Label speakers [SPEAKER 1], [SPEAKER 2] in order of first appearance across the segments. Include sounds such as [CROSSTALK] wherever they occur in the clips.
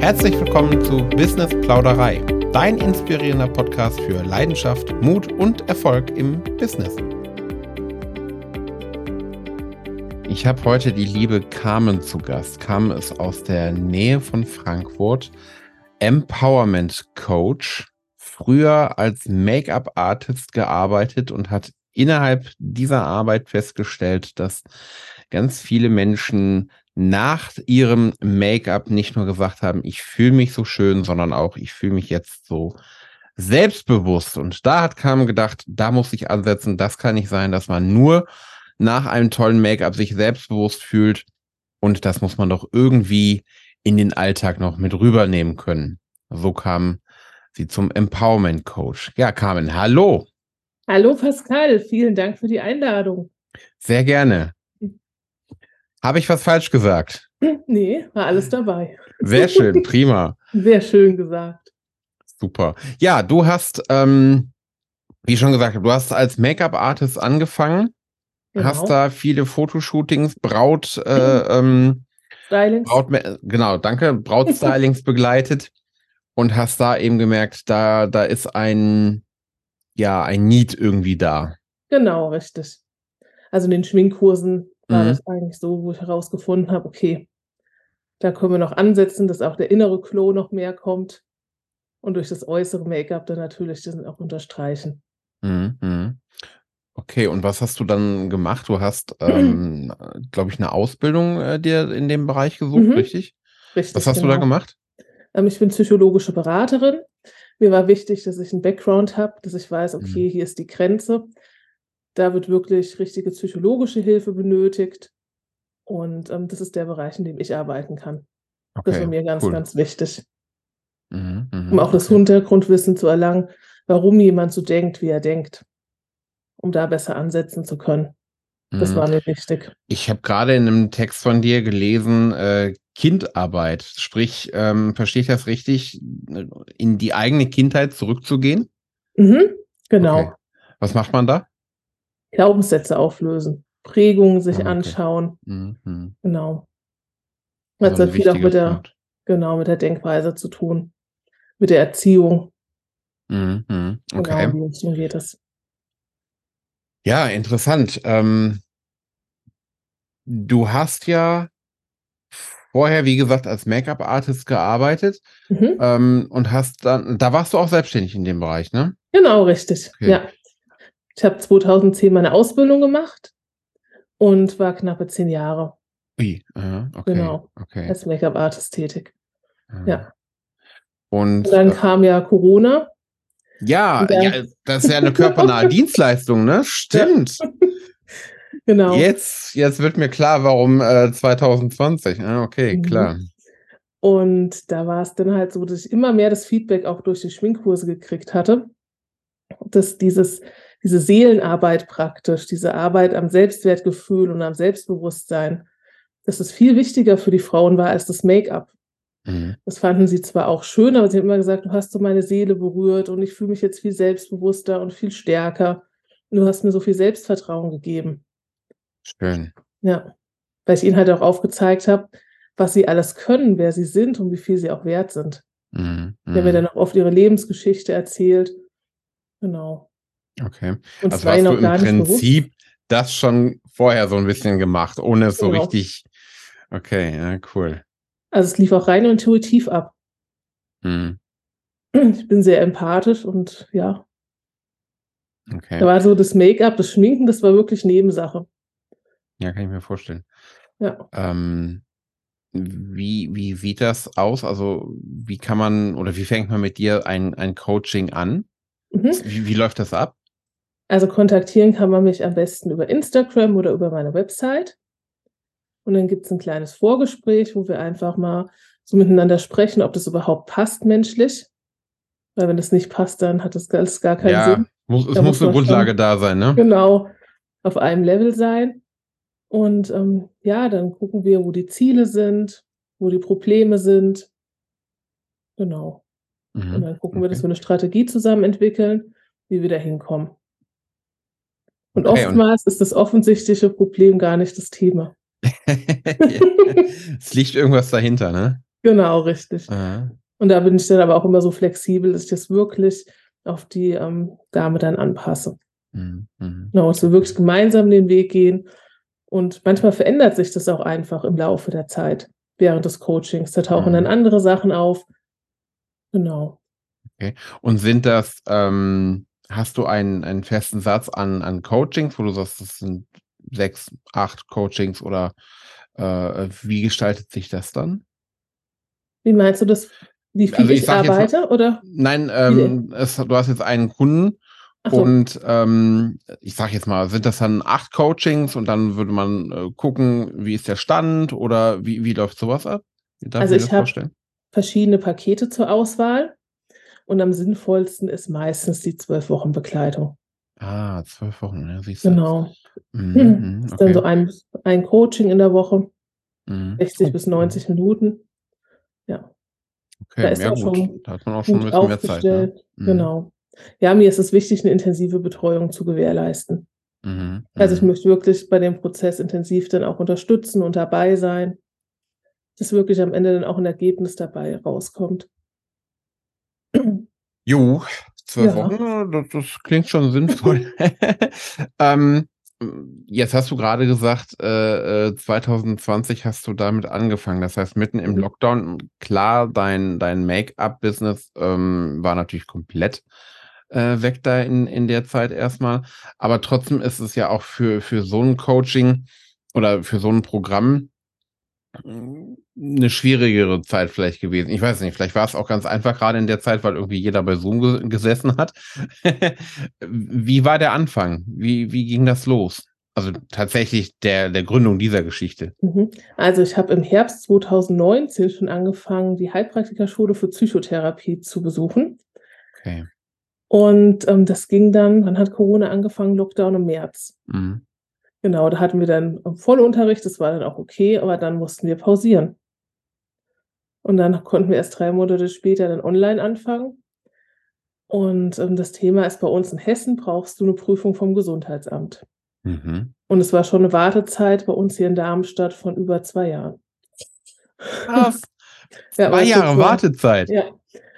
[SPEAKER 1] Herzlich willkommen zu Business Plauderei, dein inspirierender Podcast für Leidenschaft, Mut und Erfolg im Business. Ich habe heute die liebe Carmen zu Gast. Carmen ist aus der Nähe von Frankfurt, Empowerment Coach, früher als Make-up-Artist gearbeitet und hat innerhalb dieser Arbeit festgestellt, dass ganz viele Menschen nach ihrem Make-up nicht nur gesagt haben, ich fühle mich so schön, sondern auch, ich fühle mich jetzt so selbstbewusst. Und da hat Carmen gedacht, da muss ich ansetzen, das kann nicht sein, dass man nur nach einem tollen Make-up sich selbstbewusst fühlt. Und das muss man doch irgendwie in den Alltag noch mit rübernehmen können. So kam sie zum Empowerment Coach. Ja, Carmen, hallo.
[SPEAKER 2] Hallo Pascal, vielen Dank für die Einladung.
[SPEAKER 1] Sehr gerne. Habe ich was falsch gesagt?
[SPEAKER 2] Nee, war alles dabei.
[SPEAKER 1] Sehr schön, [LAUGHS] prima.
[SPEAKER 2] Sehr schön gesagt.
[SPEAKER 1] Super. Ja, du hast, ähm, wie schon gesagt, du hast als Make-up-Artist angefangen, genau. hast da viele Fotoshootings, Braut, äh, [CLEARS THROAT] ähm, Stylings. Braut, genau, danke, Brautstylings [LAUGHS] begleitet und hast da eben gemerkt, da, da ist ein, ja, ein Need irgendwie da.
[SPEAKER 2] Genau, richtig. Also in den Schminkkursen war mhm. das eigentlich so, wo ich herausgefunden habe, okay, da können wir noch ansetzen, dass auch der innere Klo noch mehr kommt und durch das äußere Make-up dann natürlich das auch unterstreichen.
[SPEAKER 1] Mhm, mhm. Okay, und was hast du dann gemacht? Du hast, ähm, glaube ich, eine Ausbildung äh, dir in dem Bereich gesucht, mhm. richtig? Richtig. Was hast genau. du da genau. gemacht?
[SPEAKER 2] Ähm, ich bin psychologische Beraterin. Mir war wichtig, dass ich einen Background habe, dass ich weiß, okay, mhm. hier ist die Grenze. Da wird wirklich richtige psychologische Hilfe benötigt. Und ähm, das ist der Bereich, in dem ich arbeiten kann. Okay, das ist mir ganz, cool. ganz wichtig. Mhm, mh, um auch das Hintergrundwissen zu erlangen, warum jemand so denkt, wie er denkt, um da besser ansetzen zu können. Das mhm. war mir wichtig.
[SPEAKER 1] Ich habe gerade in einem Text von dir gelesen, äh, Kindarbeit. Sprich, ähm, verstehe ich das richtig, in die eigene Kindheit zurückzugehen?
[SPEAKER 2] Mhm, genau. Okay.
[SPEAKER 1] Was macht man da?
[SPEAKER 2] Glaubenssätze auflösen, Prägungen sich okay. anschauen. Mhm. Genau. Das also hat viel auch mit der, genau, mit der Denkweise zu tun, mit der Erziehung.
[SPEAKER 1] Mhm. Okay.
[SPEAKER 2] Genau, wie geht es?
[SPEAKER 1] Ja, interessant. Ähm, du hast ja vorher, wie gesagt, als Make-up-Artist gearbeitet mhm. ähm, und hast dann, da warst du auch selbstständig in dem Bereich, ne?
[SPEAKER 2] Genau, richtig. Okay. Ja. Ich habe 2010 meine Ausbildung gemacht und war knappe zehn Jahre.
[SPEAKER 1] Ui, okay,
[SPEAKER 2] genau,
[SPEAKER 1] okay.
[SPEAKER 2] als Make-up-Artist tätig.
[SPEAKER 1] Aha.
[SPEAKER 2] Ja.
[SPEAKER 1] Und,
[SPEAKER 2] und dann äh, kam ja Corona.
[SPEAKER 1] Ja, dann, ja, das ist ja eine körpernahe [LAUGHS] Dienstleistung, ne? Stimmt. [LAUGHS]
[SPEAKER 2] genau.
[SPEAKER 1] Jetzt, jetzt wird mir klar, warum äh, 2020. Ah, okay, mhm. klar.
[SPEAKER 2] Und da war es dann halt so, dass ich immer mehr das Feedback auch durch die Schminkkurse gekriegt hatte, dass dieses diese Seelenarbeit praktisch, diese Arbeit am Selbstwertgefühl und am Selbstbewusstsein, dass es viel wichtiger für die Frauen war als das Make-up. Mhm. Das fanden sie zwar auch schön, aber sie haben immer gesagt, du hast so meine Seele berührt und ich fühle mich jetzt viel selbstbewusster und viel stärker. Und du hast mir so viel Selbstvertrauen gegeben.
[SPEAKER 1] Schön.
[SPEAKER 2] Ja, weil ich ihnen halt auch aufgezeigt habe, was sie alles können, wer sie sind und wie viel sie auch wert sind. Mhm. Die haben mir mhm. dann auch oft ihre Lebensgeschichte erzählt. Genau.
[SPEAKER 1] Okay. Und also hast du im Prinzip bewusst. das schon vorher so ein bisschen gemacht, ohne es genau. so richtig. Okay, ja, cool.
[SPEAKER 2] Also es lief auch rein intuitiv ab. Hm. Ich bin sehr empathisch und ja.
[SPEAKER 1] Okay.
[SPEAKER 2] Da war so das Make-up, das Schminken, das war wirklich Nebensache.
[SPEAKER 1] Ja, kann ich mir vorstellen.
[SPEAKER 2] Ja.
[SPEAKER 1] Ähm, wie, wie sieht das aus? Also, wie kann man oder wie fängt man mit dir ein, ein Coaching an? Mhm. Wie, wie läuft das ab?
[SPEAKER 2] Also kontaktieren kann man mich am besten über Instagram oder über meine Website. Und dann gibt es ein kleines Vorgespräch, wo wir einfach mal so miteinander sprechen, ob das überhaupt passt menschlich. Weil wenn das nicht passt, dann hat das alles gar keinen ja, Sinn.
[SPEAKER 1] Muss, es da muss, eine Grundlage schon, da sein, ne?
[SPEAKER 2] Genau, auf einem Level sein. Und ähm, ja, dann gucken wir, wo die Ziele sind, wo die Probleme sind. Genau. Mhm, und dann gucken okay. wir, dass wir eine Strategie zusammen entwickeln, wie wir da hinkommen. Und okay, oftmals und ist das offensichtliche Problem gar nicht das Thema. [LAUGHS]
[SPEAKER 1] es liegt irgendwas dahinter, ne?
[SPEAKER 2] Genau, richtig. Aha. Und da bin ich dann aber auch immer so flexibel, dass ich das wirklich auf die ähm, Dame dann anpasse. Mhm. mhm. Genau, dass wir wirklich gemeinsam den Weg gehen. Und manchmal verändert sich das auch einfach im Laufe der Zeit, während des Coachings. Da tauchen mhm. dann andere Sachen auf. Genau.
[SPEAKER 1] Okay. Und sind das, ähm, hast du einen, einen festen Satz an, an Coachings, wo du sagst, das sind sechs, acht Coachings oder äh, wie gestaltet sich das dann?
[SPEAKER 2] Wie meinst du das? Wie viel also ich, ich arbeite? Jetzt, oder?
[SPEAKER 1] Nein, ähm, es, du hast jetzt einen Kunden so. und ähm, ich sage jetzt mal, sind das dann acht Coachings und dann würde man äh, gucken, wie ist der Stand oder wie, wie läuft sowas ab?
[SPEAKER 2] also ich habe verschiedene Pakete zur Auswahl und am sinnvollsten ist meistens die zwölf Wochen Begleitung.
[SPEAKER 1] Ah, zwölf Wochen, ja,
[SPEAKER 2] siehst du. Genau. Mhm, hm. mhm ist okay. dann so ein, ein Coaching in der Woche, mhm. 60 oh. bis 90 Minuten. Ja.
[SPEAKER 1] Okay, da ist ja, gut. Schon da hat man auch schon ein bisschen mehr Zeit. Ne?
[SPEAKER 2] Mhm. Genau. Ja, mir ist es wichtig, eine intensive Betreuung zu gewährleisten. Mhm. Also ich mhm. möchte wirklich bei dem Prozess intensiv dann auch unterstützen und dabei sein, dass wirklich am Ende dann auch ein Ergebnis dabei rauskommt.
[SPEAKER 1] Jo, zwölf ja. Wochen, das, das, klingt schon sinnvoll. [LAUGHS] ähm, Jetzt hast du gerade gesagt, äh, 2020 äh, hast du damit angefangen. Das heißt, mitten im mhm. Lockdown, klar, dein, dein Make-up-Business ähm, war natürlich komplett äh, weg da in, in der Zeit erstmal. Aber trotzdem ist es ja auch für, für so ein Coaching oder für so ein Programm eine schwierigere Zeit vielleicht gewesen. Ich weiß nicht, vielleicht war es auch ganz einfach gerade in der Zeit, weil irgendwie jeder bei Zoom ge gesessen hat. [LAUGHS] wie war der Anfang? Wie, wie ging das los? Also tatsächlich der, der Gründung dieser Geschichte.
[SPEAKER 2] Mhm. Also ich habe im Herbst 2019 schon angefangen, die Heilpraktikerschule für Psychotherapie zu besuchen. Okay. Und ähm, das ging dann, dann hat Corona angefangen, Lockdown im März. Mhm. Genau, da hatten wir dann Vollunterricht, das war dann auch okay, aber dann mussten wir pausieren. Und dann konnten wir erst drei Monate später dann online anfangen. Und ähm, das Thema ist bei uns in Hessen, brauchst du eine Prüfung vom Gesundheitsamt. Mhm. Und es war schon eine Wartezeit bei uns hier in Darmstadt von über zwei Jahren.
[SPEAKER 1] Krass. [LAUGHS] ja, zwei Jahre Wartezeit.
[SPEAKER 2] Ja,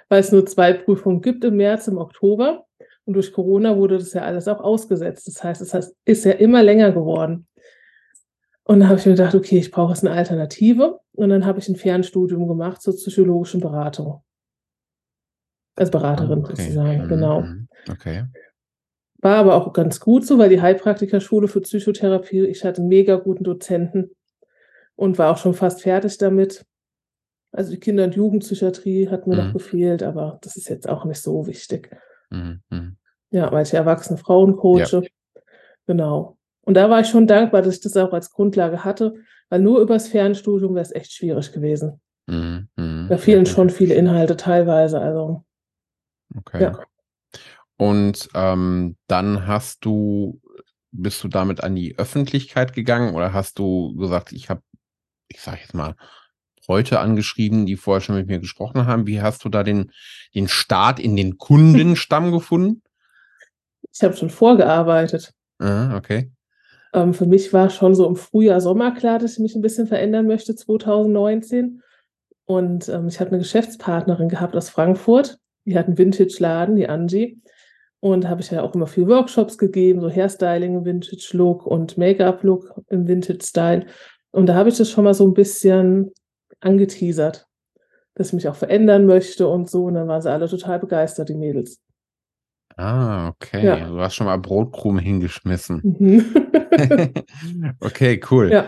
[SPEAKER 2] weil es nur zwei Prüfungen gibt im März, im Oktober. Und durch Corona wurde das ja alles auch ausgesetzt. Das heißt, es ist ja immer länger geworden. Und dann habe ich mir gedacht, okay, ich brauche jetzt eine Alternative. Und dann habe ich ein Fernstudium gemacht zur psychologischen Beratung. Als Beraterin okay. sozusagen, mhm. genau.
[SPEAKER 1] Okay.
[SPEAKER 2] War aber auch ganz gut so, weil die Heilpraktikerschule für Psychotherapie, ich hatte einen mega guten Dozenten und war auch schon fast fertig damit. Also die Kinder- und Jugendpsychiatrie hat mir mhm. noch gefehlt, aber das ist jetzt auch nicht so wichtig. Mhm, mhm. Ja, weil ich erwachsene Frauen coache. Ja. Genau. Und da war ich schon dankbar, dass ich das auch als Grundlage hatte, weil nur übers Fernstudium wäre es echt schwierig gewesen. Mhm, mh. Da fehlen okay. schon viele Inhalte teilweise. Also.
[SPEAKER 1] Okay. Ja. Und ähm, dann hast du, bist du damit an die Öffentlichkeit gegangen oder hast du gesagt, ich habe, ich sage jetzt mal, Leute angeschrieben, die vorher schon mit mir gesprochen haben. Wie hast du da den, den Start in den Kundenstamm gefunden?
[SPEAKER 2] Ich habe schon vorgearbeitet.
[SPEAKER 1] Ah, okay.
[SPEAKER 2] Ähm, für mich war schon so im Frühjahr, Sommer klar, dass ich mich ein bisschen verändern möchte, 2019. Und ähm, ich habe eine Geschäftspartnerin gehabt aus Frankfurt. Die hat einen Vintage-Laden, die Angie. Und da habe ich ja auch immer viel Workshops gegeben, so Hairstyling im Vintage-Look und Make-up-Look im Vintage-Style. Und da habe ich das schon mal so ein bisschen angeteasert, dass ich mich auch verändern möchte und so. Und dann waren sie alle total begeistert, die Mädels.
[SPEAKER 1] Ah, okay. Ja. Du hast schon mal Brotkrumen hingeschmissen. Mhm. [LAUGHS] [LAUGHS] okay, cool.
[SPEAKER 2] Ja.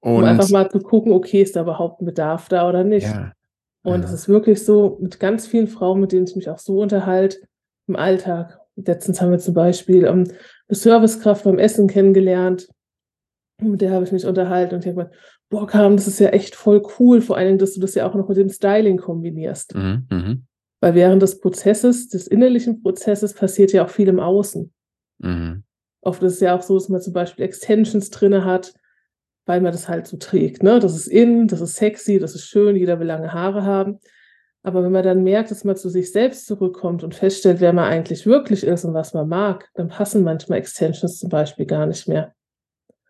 [SPEAKER 2] Und um einfach mal zu gucken, okay, ist da überhaupt ein Bedarf da oder nicht. Ja. Und es ist wirklich so, mit ganz vielen Frauen, mit denen ich mich auch so unterhalte im Alltag. Letztens haben wir zum Beispiel um, eine Servicekraft beim Essen kennengelernt. Mit der habe ich mich unterhalten und ich habe gesagt, boah, Karim, das ist ja echt voll cool, vor allen Dingen, dass du das ja auch noch mit dem Styling kombinierst. Mhm, mh. Weil während des Prozesses, des innerlichen Prozesses, passiert ja auch viel im Außen. Mhm. Oft ist es ja auch so, dass man zum Beispiel Extensions drin hat, weil man das halt so trägt. Ne? Das ist in, das ist sexy, das ist schön, jeder will lange Haare haben. Aber wenn man dann merkt, dass man zu sich selbst zurückkommt und feststellt, wer man eigentlich wirklich ist und was man mag, dann passen manchmal Extensions zum Beispiel gar nicht mehr.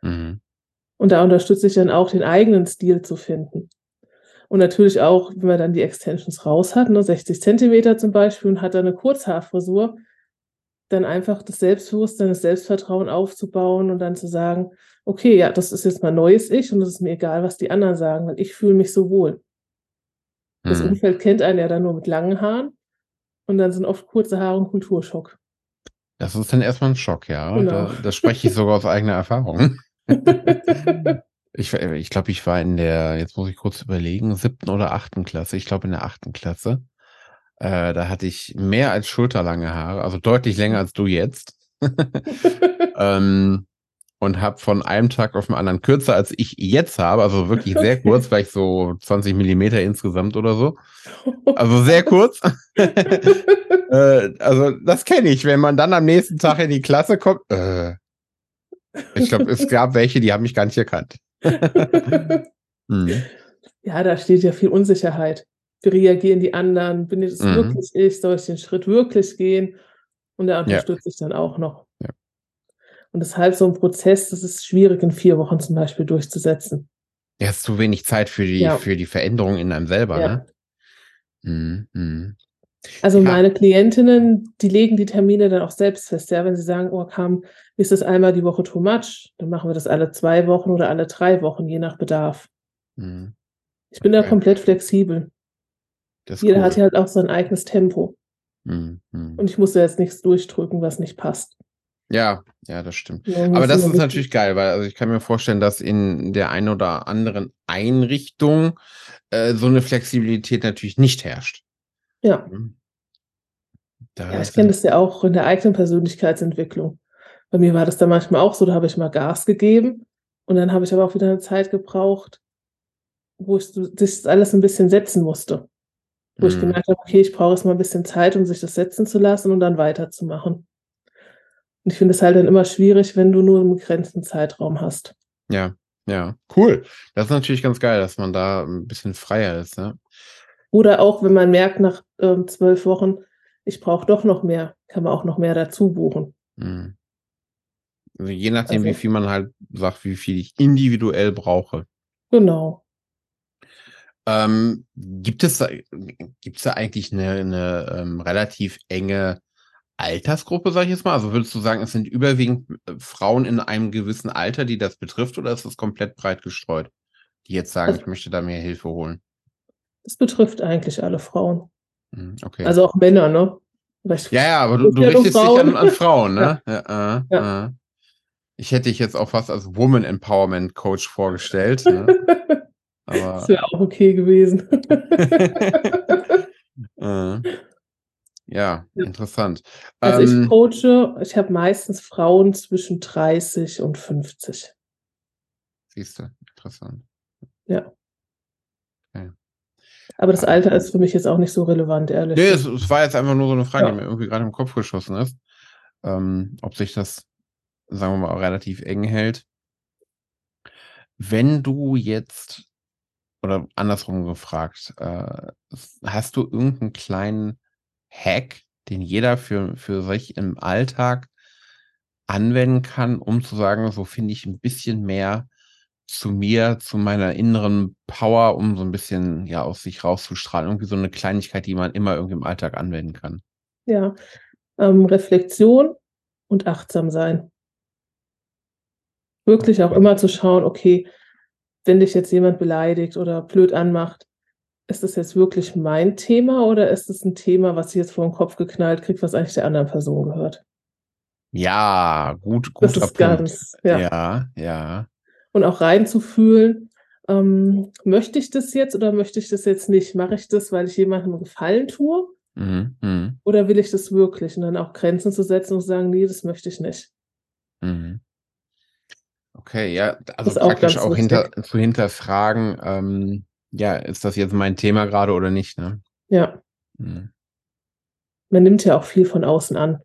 [SPEAKER 2] Mhm. Und da unterstütze ich dann auch, den eigenen Stil zu finden. Und natürlich auch, wenn man dann die Extensions raus hat, ne, 60 Zentimeter zum Beispiel, und hat dann eine Kurzhaarfrisur, dann einfach das Selbstbewusstsein, das Selbstvertrauen aufzubauen und dann zu sagen, okay, ja, das ist jetzt mein neues Ich und es ist mir egal, was die anderen sagen, weil ich fühle mich so wohl. Das
[SPEAKER 1] Hm.
[SPEAKER 2] Umfeld kennt einen ja dann nur mit langen Haaren und dann sind oft kurze Haare ein Kulturschock.
[SPEAKER 1] Das ist dann erstmal ein Schock, ja.
[SPEAKER 2] Genau.
[SPEAKER 1] Da, das spreche ich sogar aus eigener Erfahrung. [LAUGHS] Ich, ich glaube, ich war in der, jetzt muss ich kurz überlegen, siebten oder achten Klasse. Ich glaube in der achten Klasse. Äh, da hatte ich mehr als schulterlange Haare, also deutlich länger als du jetzt. [LAUGHS] ähm, und habe von einem Tag auf den anderen kürzer als ich jetzt habe, also wirklich sehr kurz, vielleicht so 20 Millimeter insgesamt oder so. Also [LAUGHS] sehr kurz. äh, also das kenne ich, wenn man dann am nächsten Tag in die Klasse kommt. Äh, ich glaube, es gab welche, die haben mich gar nicht erkannt. [LAUGHS] Hm.
[SPEAKER 2] Ja, da steht ja viel Unsicherheit. Wie reagieren die anderen? Bin ich das
[SPEAKER 1] Mhm.
[SPEAKER 2] wirklich ich? Soll ich den Schritt wirklich gehen? Und da unterstütze ich dann auch noch.
[SPEAKER 1] Ja.
[SPEAKER 2] Und deshalb so ein Prozess, das ist schwierig in vier Wochen zum Beispiel durchzusetzen.
[SPEAKER 1] Ja, ist zu wenig Zeit für die,
[SPEAKER 2] Ja.
[SPEAKER 1] für die Veränderung in einem selber,
[SPEAKER 2] Ja.
[SPEAKER 1] ne? Hm, hm.
[SPEAKER 2] Also
[SPEAKER 1] Ja.
[SPEAKER 2] meine Klientinnen, die legen die Termine dann auch selbst fest. Ja, wenn sie sagen, oh, kam, ist das einmal die Woche too much, dann machen wir das alle zwei Wochen oder alle drei Wochen, je nach Bedarf.
[SPEAKER 1] hm.
[SPEAKER 2] Ich bin da
[SPEAKER 1] Okay.
[SPEAKER 2] komplett flexibel. Jeder
[SPEAKER 1] cool.
[SPEAKER 2] hat ja halt auch sein eigenes Tempo.
[SPEAKER 1] Hm, hm.
[SPEAKER 2] Und ich muss da jetzt nichts durchdrücken, was nicht passt.
[SPEAKER 1] Ja, ja, das stimmt.
[SPEAKER 2] Ja,
[SPEAKER 1] Aber das ist natürlich geil, weil also ich kann mir vorstellen, dass in der einen oder anderen Einrichtung äh, so eine Flexibilität natürlich nicht herrscht.
[SPEAKER 2] Ja,
[SPEAKER 1] Hm. Da
[SPEAKER 2] ja ich kenne das ja auch in der eigenen Persönlichkeitsentwicklung. Bei mir war das dann manchmal auch so, da habe ich mal Gas gegeben und dann habe ich aber auch wieder eine Zeit gebraucht, wo ich das alles ein bisschen setzen musste. Wo ich
[SPEAKER 1] Hm.
[SPEAKER 2] gemerkt habe, okay, ich brauche jetzt mal ein bisschen Zeit, um sich das setzen zu lassen und dann weiterzumachen. Und ich finde es halt dann immer schwierig, wenn du nur einen begrenzten Zeitraum hast.
[SPEAKER 1] Ja, ja, cool. Das ist natürlich ganz geil, dass man da ein bisschen freier ist, ne?
[SPEAKER 2] Oder auch, wenn man merkt, nach ähm, zwölf Wochen, ich brauche doch noch mehr, kann man auch noch mehr dazu buchen.
[SPEAKER 1] Hm. Also je nachdem, wie
[SPEAKER 2] Also-
[SPEAKER 1] viel man halt sagt, wie viel ich individuell brauche.
[SPEAKER 2] Genau.
[SPEAKER 1] Ähm, gibt es da, gibt's da eigentlich eine, eine ähm, relativ enge Altersgruppe, sag ich jetzt mal? Also würdest du sagen, es sind überwiegend äh, Frauen in einem gewissen Alter, die das betrifft, oder ist das komplett breit gestreut? Die jetzt sagen,
[SPEAKER 2] Also-
[SPEAKER 1] ich möchte da mehr Hilfe holen.
[SPEAKER 2] Das betrifft eigentlich alle Frauen.
[SPEAKER 1] Hm, okay.
[SPEAKER 2] Also auch Männer, ne?
[SPEAKER 1] Ja, ja, aber du, du
[SPEAKER 2] Ja,
[SPEAKER 1] richtest dich
[SPEAKER 2] Frauen.
[SPEAKER 1] an, an Frauen, ne? [LAUGHS] Ja. äh,
[SPEAKER 2] Ja.
[SPEAKER 1] Äh. Ich hätte dich jetzt auch fast als Woman Empowerment Coach vorgestellt. Ne? [LAUGHS] Aber
[SPEAKER 2] Das wäre auch okay gewesen. [LAUGHS]
[SPEAKER 1] äh, ja, interessant.
[SPEAKER 2] Also ich
[SPEAKER 1] Ähm,
[SPEAKER 2] coache, ich habe meistens Frauen zwischen 30 und 50.
[SPEAKER 1] Siehst du, interessant.
[SPEAKER 2] Ja. Aber das. Alter ist für mich jetzt auch nicht so relevant, ehrlich.
[SPEAKER 1] Nee, es, es war jetzt einfach nur so eine Frage,
[SPEAKER 2] Ja.
[SPEAKER 1] die mir irgendwie gerade im Kopf geschossen ist. Ähm, ob sich das, sagen wir mal, relativ eng hält. Wenn du jetzt, oder andersrum gefragt, äh, hast du irgendeinen kleinen Hack, den jeder für, für sich im Alltag anwenden kann, um zu sagen, so finde ich ein bisschen mehr zu mir, zu meiner inneren Power, um so ein bisschen ja aus sich rauszustrahlen. Irgendwie so eine Kleinigkeit, die man immer irgendwie im Alltag anwenden kann.
[SPEAKER 2] Ja. Ähm, Reflexion und achtsam sein. Wirklich auch immer zu schauen, okay, wenn dich jetzt jemand beleidigt oder blöd anmacht, ist das jetzt wirklich mein Thema oder ist es ein Thema, was ich jetzt vor den Kopf geknallt kriege, was eigentlich der anderen Person gehört?
[SPEAKER 1] Ja, gut,
[SPEAKER 2] Das
[SPEAKER 1] guter
[SPEAKER 2] ist
[SPEAKER 1] Punkt.
[SPEAKER 2] ganz, ja.
[SPEAKER 1] ja, ja.
[SPEAKER 2] Und auch reinzufühlen, ähm, möchte ich das jetzt oder möchte ich das jetzt nicht? Mache ich das, weil ich jemandem Gefallen tue
[SPEAKER 1] Mhm, mhm,
[SPEAKER 2] oder will ich das wirklich? Und dann auch Grenzen zu setzen und zu sagen, nee, das möchte ich nicht.
[SPEAKER 1] mhm. Okay, ja, also
[SPEAKER 2] ist auch
[SPEAKER 1] praktisch
[SPEAKER 2] ganz
[SPEAKER 1] auch hinter, zu hinterfragen, ähm, ja, ist das jetzt mein Thema gerade oder nicht, ne?
[SPEAKER 2] Ja,
[SPEAKER 1] Mhm.
[SPEAKER 2] man nimmt ja auch viel von außen an.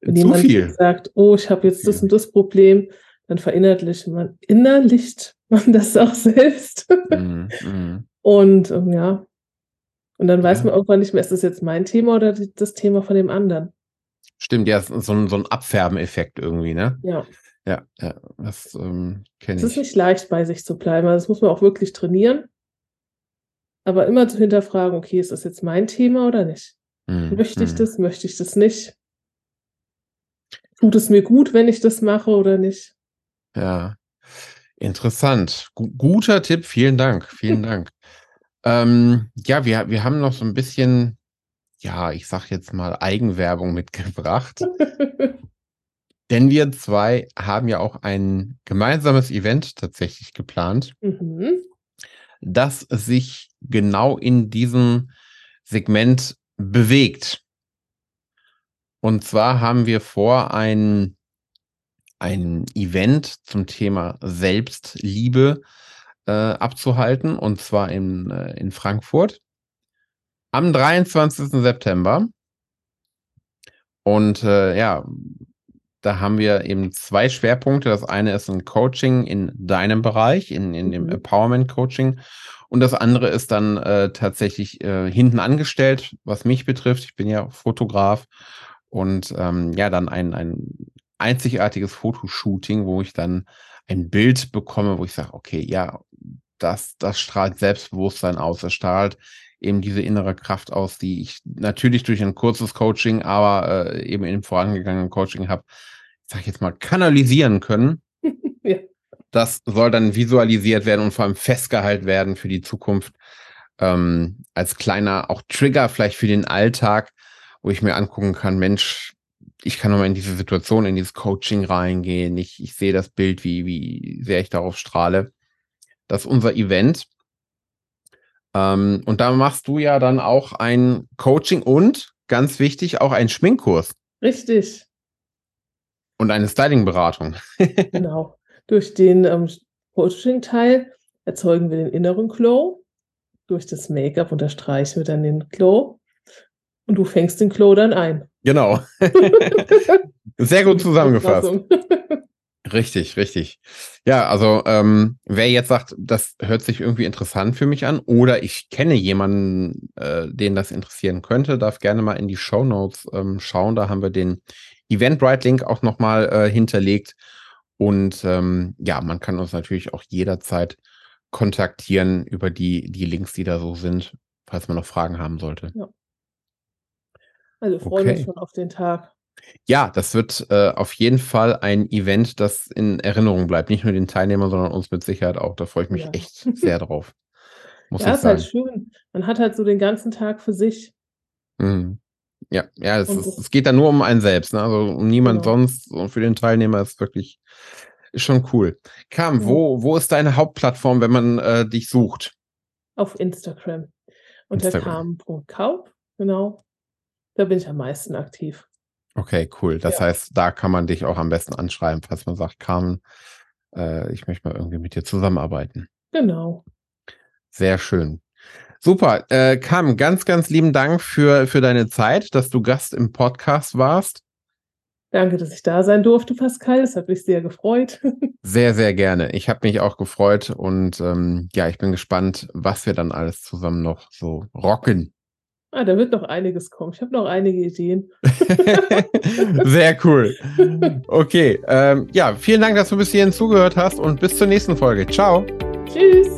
[SPEAKER 2] Wenn
[SPEAKER 1] Zu
[SPEAKER 2] jemand
[SPEAKER 1] viel.
[SPEAKER 2] sagt, oh, ich habe jetzt das und das Problem, dann verinnerlicht man, innerlicht man das auch selbst.
[SPEAKER 1] Mhm, mhm.
[SPEAKER 2] Und ähm, ja, und dann weiß
[SPEAKER 1] Ja.
[SPEAKER 2] man irgendwann nicht mehr, ist das jetzt mein Thema oder die, das Thema von dem anderen?
[SPEAKER 1] Stimmt, ja, so ein, so ein Abfärbeneffekt irgendwie, ne?
[SPEAKER 2] Ja,
[SPEAKER 1] Ja, ja, das ähm, kenne ich.
[SPEAKER 2] Es ist nicht leicht, bei sich zu bleiben. Also das muss man auch wirklich trainieren. Aber immer zu hinterfragen, okay, ist das jetzt mein Thema oder nicht? Mhm. Möchte ich mhm. das, möchte ich das nicht? Tut es mir gut, wenn ich das mache oder nicht?
[SPEAKER 1] Ja, interessant. G guter Tipp, vielen Dank, vielen [LAUGHS] Dank. Ähm, ja, wir, wir haben noch so ein bisschen, ja, ich sag jetzt mal Eigenwerbung mitgebracht. [LAUGHS] Denn wir zwei haben ja auch ein gemeinsames Event tatsächlich geplant, mhm. das sich genau in diesem Segment bewegt. Und zwar haben wir vor, ein, ein Event zum Thema Selbstliebe äh, abzuhalten, und zwar in, äh, in Frankfurt am 23. September. Und äh, ja, da haben wir eben zwei Schwerpunkte. Das eine ist ein Coaching in deinem Bereich, in, in dem mhm. Empowerment Coaching. Und das andere ist dann äh, tatsächlich äh, hinten angestellt, was mich betrifft. Ich bin ja Fotograf und ähm, ja, dann ein, ein einzigartiges Fotoshooting, wo ich dann ein Bild bekomme, wo ich sage, okay, ja, das, das strahlt Selbstbewusstsein aus, das strahlt eben diese innere Kraft aus, die ich natürlich durch ein kurzes Coaching, aber äh, eben im vorangegangenen Coaching habe, sag ich jetzt mal, kanalisieren können. [LAUGHS] ja. Das soll dann visualisiert werden und vor allem festgehalten werden für die Zukunft. Ähm, als kleiner auch Trigger vielleicht für den Alltag, wo ich mir angucken kann, Mensch, ich kann nochmal in diese Situation, in dieses Coaching reingehen. Ich, ich sehe das Bild, wie, wie sehr ich darauf strahle. Das ist unser Event. Ähm, und da machst du ja dann auch ein Coaching und, ganz wichtig, auch einen Schminkkurs.
[SPEAKER 2] Richtig.
[SPEAKER 1] Und eine Styling-Beratung. [LAUGHS]
[SPEAKER 2] genau. Durch den ähm, Coaching-Teil erzeugen wir den inneren Glow. Durch das Make-up unterstreichen wir dann den Glow. Und du fängst den Glow dann ein.
[SPEAKER 1] Genau. [LAUGHS] Sehr gut zusammengefasst. [LAUGHS] Richtig, richtig. Ja, also ähm, wer jetzt sagt, das hört sich irgendwie interessant für mich an oder ich kenne jemanden, äh, den das interessieren könnte, darf gerne mal in die Show Notes ähm, schauen. Da haben wir den Eventbrite-Link auch nochmal äh, hinterlegt. Und ähm, ja, man kann uns natürlich auch jederzeit kontaktieren über die, die Links, die da so sind, falls man noch Fragen haben sollte. Ja.
[SPEAKER 2] Also freuen okay. uns schon auf den Tag.
[SPEAKER 1] Ja, das wird äh, auf jeden Fall ein Event, das in Erinnerung bleibt. Nicht nur den Teilnehmern, sondern uns mit Sicherheit auch. Da freue ich mich ja. echt sehr [LAUGHS] drauf.
[SPEAKER 2] Muss ja, ist halt schön. Man hat halt so den ganzen Tag für sich.
[SPEAKER 1] Mhm. Ja, ja, es, ist, es, geht da nur um einen selbst, ne? also um niemand genau. sonst. Und für den Teilnehmer ist wirklich ist schon cool. Kam, ja. wo, wo ist deine Hauptplattform, wenn man äh, dich sucht?
[SPEAKER 2] Auf Instagram. Unter kam.kaub, genau. Da bin ich am meisten aktiv.
[SPEAKER 1] Okay, cool. Das ja. heißt, da kann man dich auch am besten anschreiben, falls man sagt, Carmen, äh, ich möchte mal irgendwie mit dir zusammenarbeiten.
[SPEAKER 2] Genau.
[SPEAKER 1] Sehr schön. Super. Äh, Carmen, ganz, ganz lieben Dank für, für deine Zeit, dass du Gast im Podcast warst.
[SPEAKER 2] Danke, dass ich da sein durfte, Pascal. Das hat mich sehr gefreut. [LAUGHS]
[SPEAKER 1] Sehr, sehr gerne. Ich habe mich auch gefreut und ähm, ja, ich bin gespannt, was wir dann alles zusammen noch so rocken.
[SPEAKER 2] Ah, da wird noch einiges kommen. Ich habe noch einige Ideen. [LAUGHS]
[SPEAKER 1] Sehr cool. Okay, ähm, ja, vielen Dank, dass du bis hierhin zugehört hast und bis zur nächsten Folge. Ciao.
[SPEAKER 2] Tschüss.